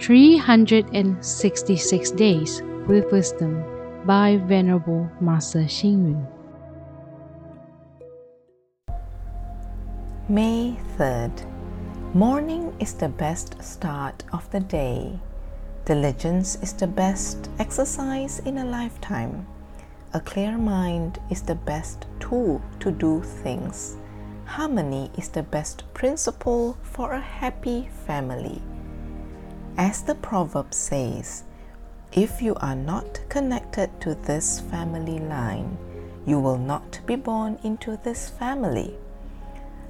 366 Days with Wisdom by Venerable Master Xing Yun. May 3rd. Morning is the best start of the day. Diligence is the best exercise in a lifetime. A clear mind is the best tool to do things. Harmony is the best principle for a happy family. As the proverb says, if you are not connected to this family line, you will not be born into this family.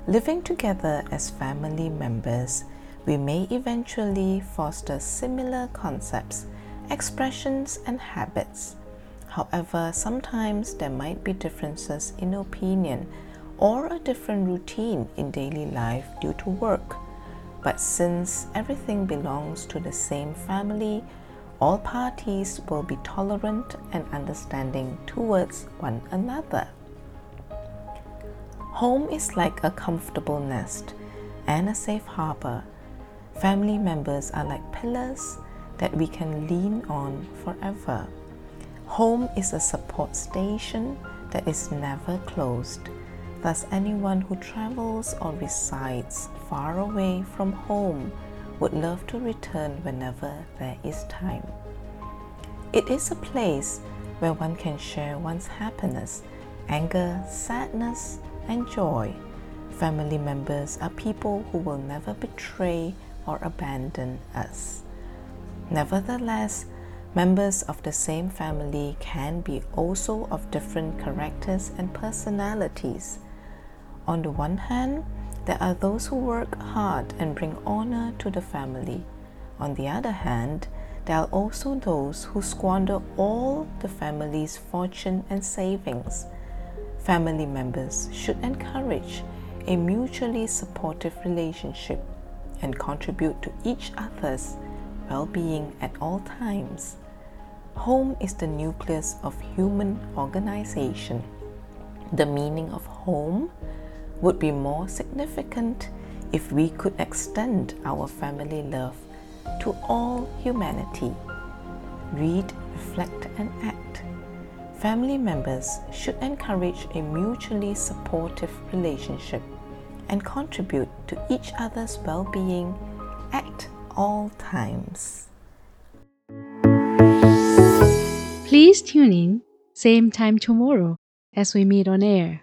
Living together as family members, we may eventually foster similar concepts, expressions, and habits. However, sometimes there might be differences in opinion or a different routine in daily life due to work. But since everything belongs to the same family, all parties will be tolerant and understanding towards one another. Home is like a comfortable nest and a safe harbor. Family members are like pillars that we can lean on forever. Home is a support station that is never closed. Thus, anyone who travels or resides far away from home would love to return whenever there is time. It is a place where one can share one's happiness, anger, sadness, and joy. Family members are people who will never betray or abandon us. Nevertheless, Members of the same family can be also of different characters and personalities. On the one hand, there are those who work hard and bring honor to the family. On the other hand, there are also those who squander all the family's fortune and savings. Family members should encourage a mutually supportive relationship and contribute to each other's well being at all times. Home is the nucleus of human organization. The meaning of home would be more significant if we could extend our family love to all humanity. Read, reflect, and act. Family members should encourage a mutually supportive relationship and contribute to each other's well being at all times. Please tune in, same time tomorrow as we meet on air.